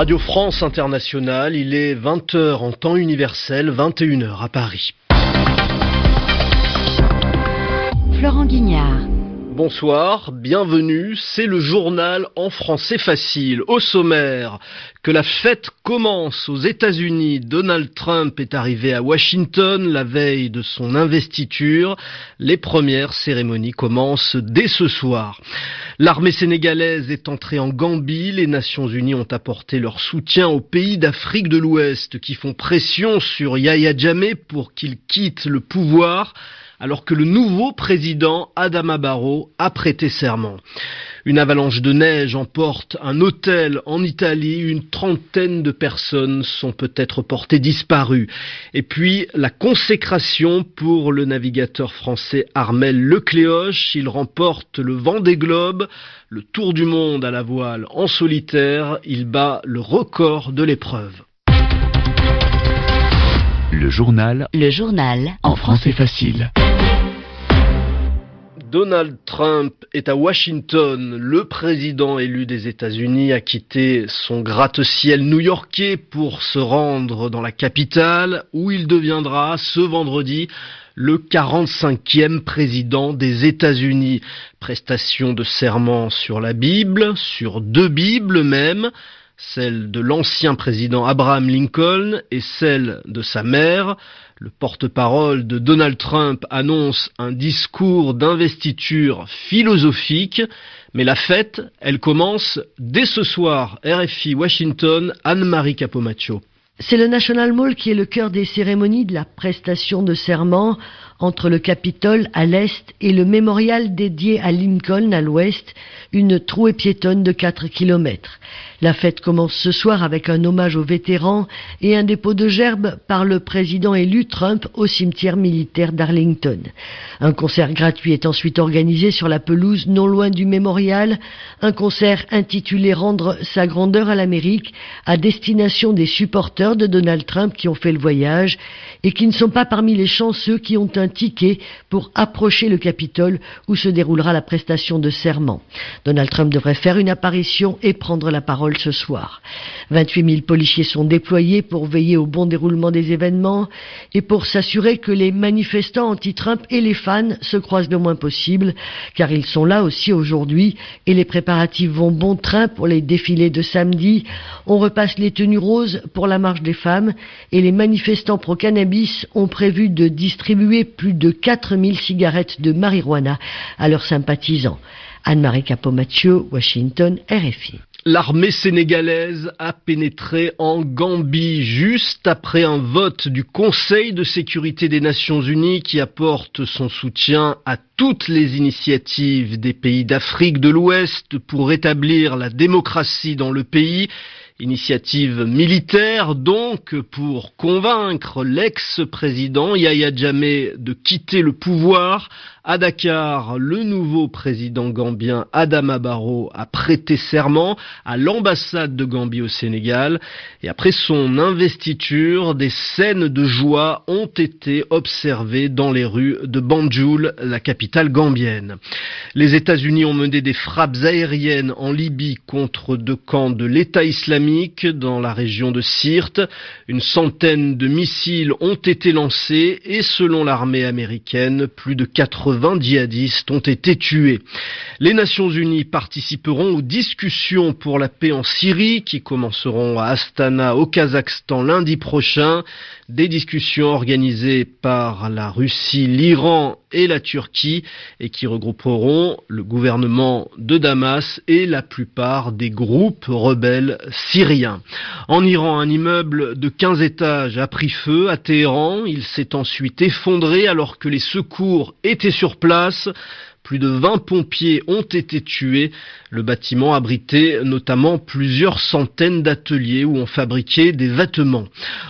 Radio France Internationale, il est 20h en temps universel, 21h à Paris. Florent Guignard. Bonsoir, bienvenue, c'est le journal en français facile. Au sommaire, que la fête commence aux États-Unis, Donald Trump est arrivé à Washington la veille de son investiture. Les premières cérémonies commencent dès ce soir. L'armée sénégalaise est entrée en Gambie, les Nations Unies ont apporté leur soutien aux pays d'Afrique de l'Ouest qui font pression sur Yahya Jammeh pour qu'il quitte le pouvoir alors que le nouveau président Adama Barrow a prêté serment. Une avalanche de neige emporte un hôtel en Italie, une trentaine de personnes sont peut-être portées disparues. Et puis la consécration pour le navigateur français Armel Lecléoche, il remporte le vent des globes, le tour du monde à la voile en solitaire, il bat le record de l'épreuve. Le journal. Le journal. En français facile. Donald Trump est à Washington. Le président élu des États-Unis a quitté son gratte-ciel new-yorkais pour se rendre dans la capitale où il deviendra ce vendredi le 45e président des États-Unis. Prestation de serment sur la Bible, sur deux Bibles même celle de l'ancien président Abraham Lincoln et celle de sa mère. Le porte-parole de Donald Trump annonce un discours d'investiture philosophique, mais la fête, elle commence dès ce soir. RFI Washington, Anne-Marie Capomaccio. C'est le National Mall qui est le cœur des cérémonies de la prestation de serment entre le Capitole à l'est et le mémorial dédié à Lincoln à l'ouest, une trouée piétonne de 4 kilomètres. La fête commence ce soir avec un hommage aux vétérans et un dépôt de gerbes par le président élu Trump au cimetière militaire d'Arlington. Un concert gratuit est ensuite organisé sur la pelouse non loin du mémorial, un concert intitulé Rendre sa grandeur à l'Amérique à destination des supporters de Donald Trump qui ont fait le voyage et qui ne sont pas parmi les chanceux qui ont un ticket pour approcher le Capitole où se déroulera la prestation de serment. Donald Trump devrait faire une apparition et prendre la parole ce soir. 28 000 policiers sont déployés pour veiller au bon déroulement des événements et pour s'assurer que les manifestants anti-Trump et les fans se croisent le moins possible, car ils sont là aussi aujourd'hui et les préparatifs vont bon train pour les défilés de samedi. On repasse les tenues roses pour la marche des femmes et les manifestants pro-cannabis ont prévu de distribuer plus de 4000 cigarettes de marijuana à leurs sympathisants. Anne-Marie Capomaccio, Washington, RFI. L'armée sénégalaise a pénétré en Gambie juste après un vote du Conseil de sécurité des Nations Unies qui apporte son soutien à toutes les initiatives des pays d'Afrique de l'Ouest pour rétablir la démocratie dans le pays Initiative militaire donc pour convaincre l'ex-président Yahya Jammeh de quitter le pouvoir. À Dakar, le nouveau président gambien Adama Barrow a prêté serment à l'ambassade de Gambie au Sénégal et après son investiture, des scènes de joie ont été observées dans les rues de Banjul, la capitale gambienne. Les États-Unis ont mené des frappes aériennes en Libye contre deux camps de l'État islamique dans la région de Sirte. Une centaine de missiles ont été lancés et selon l'armée américaine, plus de 80 djihadistes ont été tués. Les Nations Unies participeront aux discussions pour la paix en Syrie qui commenceront à Astana au Kazakhstan lundi prochain. Des discussions organisées par la Russie, l'Iran et la Turquie et qui regrouperont le gouvernement de Damas et la plupart des groupes rebelles syriens. En Iran, un immeuble de 15 étages a pris feu à Téhéran. Il s'est ensuite effondré alors que les secours étaient sur place. Plus de 20 pompiers ont été tués. Le bâtiment abritait notamment plusieurs centaines d'ateliers où on fabriquait des vêtements.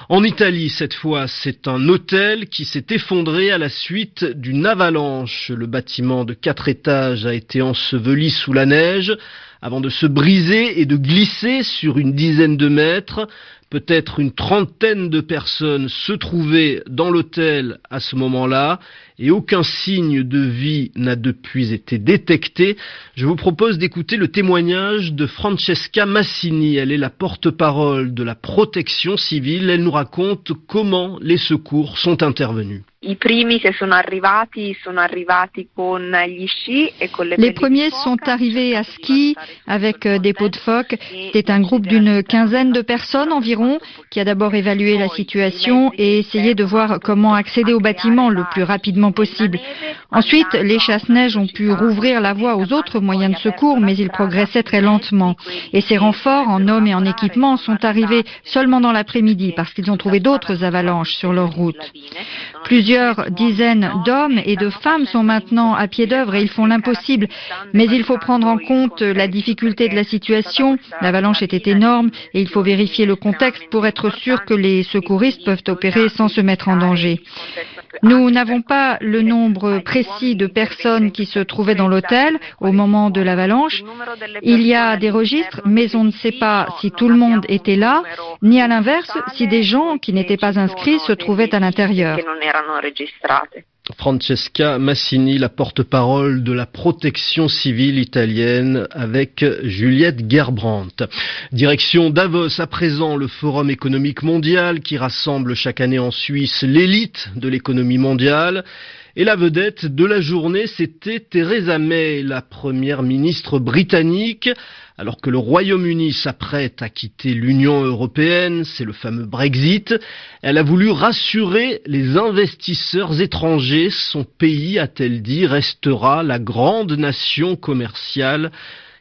En Italie, cette fois, c'est un hôtel qui s'est effondré à la suite d'une avalanche. Le bâtiment de quatre étages a été enseveli sous la neige avant de se briser et de glisser sur une dizaine de mètres. Peut-être une trentaine de personnes se trouvaient dans l'hôtel à ce moment-là et aucun signe de vie n'a depuis été détecté. Je vous propose d'écouter le témoignage de Francesca Massini. Elle est la porte-parole de la protection civile. Elle nous raconte comment les secours sont intervenus. Les premiers sont arrivés à ski avec euh, des pots de phoque. C'était un groupe d'une quinzaine de personnes environ qui a d'abord évalué la situation et essayé de voir comment accéder au bâtiment le plus rapidement possible. Ensuite, les chasse-neige ont pu rouvrir la voie aux autres moyens de secours, mais ils progressaient très lentement. Et ces renforts en hommes et en équipement sont arrivés seulement dans l'après-midi parce qu'ils ont trouvé d'autres avalanches sur leur route. Plusieurs dizaines d'hommes et de femmes sont maintenant à pied d'œuvre et ils font l'impossible. Mais il faut prendre en compte la difficulté de la situation. L'avalanche était énorme et il faut vérifier le contexte pour être sûr que les secouristes peuvent opérer sans se mettre en danger. Nous n'avons pas le nombre précis de personnes qui se trouvaient dans l'hôtel au moment de l'avalanche. Il y a des registres, mais on ne sait pas si tout le monde était là, ni à l'inverse, si des gens qui n'étaient pas inscrits se trouvaient à l'intérieur. Francesca Massini, la porte-parole de la protection civile italienne avec Juliette Gerbrandt. Direction Davos à présent, le Forum économique mondial qui rassemble chaque année en Suisse l'élite de l'économie mondiale. Et la vedette de la journée, c'était Theresa May, la première ministre britannique. Alors que le Royaume-Uni s'apprête à quitter l'Union européenne, c'est le fameux Brexit, elle a voulu rassurer les investisseurs étrangers. Son pays, a-t-elle dit, restera la grande nation commerciale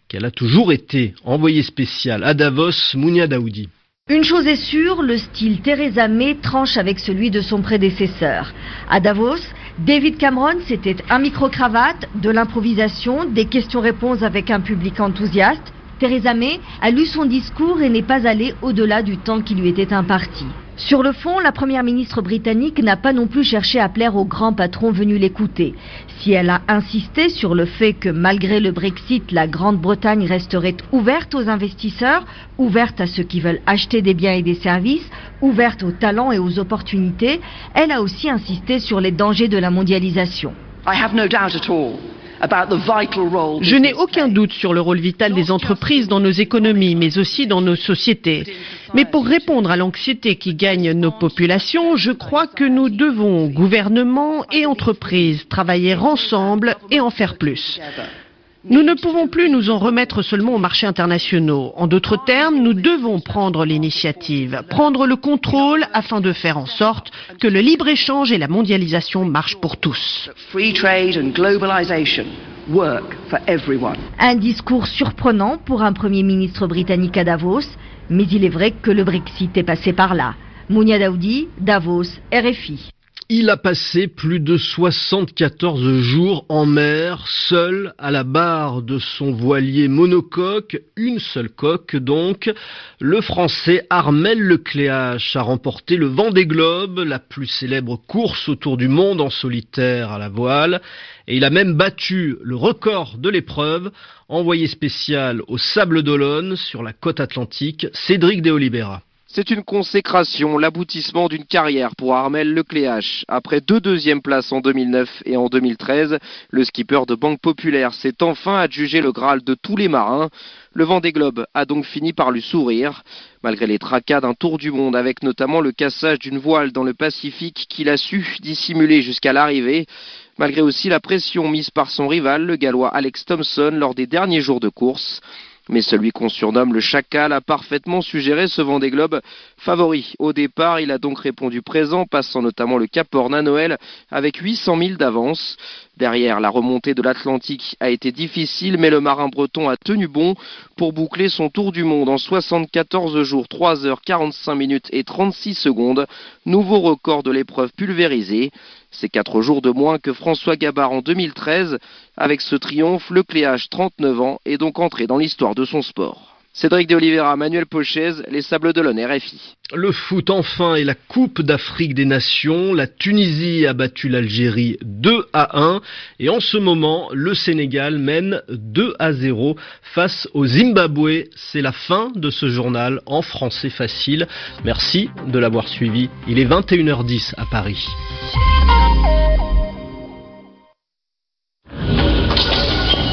qu'elle a toujours été. Envoyé spécial à Davos, Mounia Daoudi. Une chose est sûre, le style Theresa May tranche avec celui de son prédécesseur. À Davos, David Cameron, c'était un micro-cravate, de l'improvisation, des questions-réponses avec un public enthousiaste. Theresa May a lu son discours et n'est pas allée au-delà du temps qui lui était imparti. Sur le fond, la première ministre britannique n'a pas non plus cherché à plaire aux grands patrons venus l'écouter. Si elle a insisté sur le fait que malgré le Brexit, la Grande-Bretagne resterait ouverte aux investisseurs, ouverte à ceux qui veulent acheter des biens et des services, ouverte aux talents et aux opportunités, elle a aussi insisté sur les dangers de la mondialisation. Je n'ai aucun doute sur le rôle vital des entreprises dans nos économies, mais aussi dans nos sociétés. Mais pour répondre à l'anxiété qui gagne nos populations, je crois que nous devons, gouvernement et entreprises, travailler ensemble et en faire plus. Nous ne pouvons plus nous en remettre seulement aux marchés internationaux. En d'autres termes, nous devons prendre l'initiative, prendre le contrôle afin de faire en sorte que le libre-échange et la mondialisation marchent pour tous. Un discours surprenant pour un Premier ministre britannique à Davos, mais il est vrai que le Brexit est passé par là. Mounia Daoudi, Davos, RFI. Il a passé plus de 74 jours en mer, seul à la barre de son voilier monocoque, une seule coque donc. Le français Armel Lecléache a remporté le Vendée Globe, la plus célèbre course autour du monde en solitaire à la voile. Et il a même battu le record de l'épreuve, envoyé spécial au Sable d'Olonne sur la côte atlantique, Cédric de. C'est une consécration, l'aboutissement d'une carrière pour Armel Lecléache. Après deux deuxièmes places en 2009 et en 2013, le skipper de Banque Populaire s'est enfin adjugé le Graal de tous les marins. Le vent des globes a donc fini par lui sourire. Malgré les tracas d'un tour du monde, avec notamment le cassage d'une voile dans le Pacifique qu'il a su dissimuler jusqu'à l'arrivée, malgré aussi la pression mise par son rival, le gallois Alex Thompson, lors des derniers jours de course. Mais celui qu'on surnomme le chacal a parfaitement suggéré ce vent des globes favori. Au départ, il a donc répondu présent, passant notamment le Cap Horn à Noël avec 800 000 d'avance. Derrière, la remontée de l'Atlantique a été difficile, mais le marin breton a tenu bon pour boucler son tour du monde en 74 jours, 3 heures 45 minutes et 36 secondes. Nouveau record de l'épreuve pulvérisée. C'est 4 jours de moins que François Gabard en 2013. Avec ce triomphe, le Cléage, 39 ans, est donc entré dans l'histoire de son sport. Cédric de Oliveira, Manuel Pochez, les Sables d'Olonne, RFI. Le foot enfin et la Coupe d'Afrique des Nations. La Tunisie a battu l'Algérie 2 à 1 et en ce moment, le Sénégal mène 2 à 0 face au Zimbabwe. C'est la fin de ce journal en français facile. Merci de l'avoir suivi. Il est 21h10 à Paris.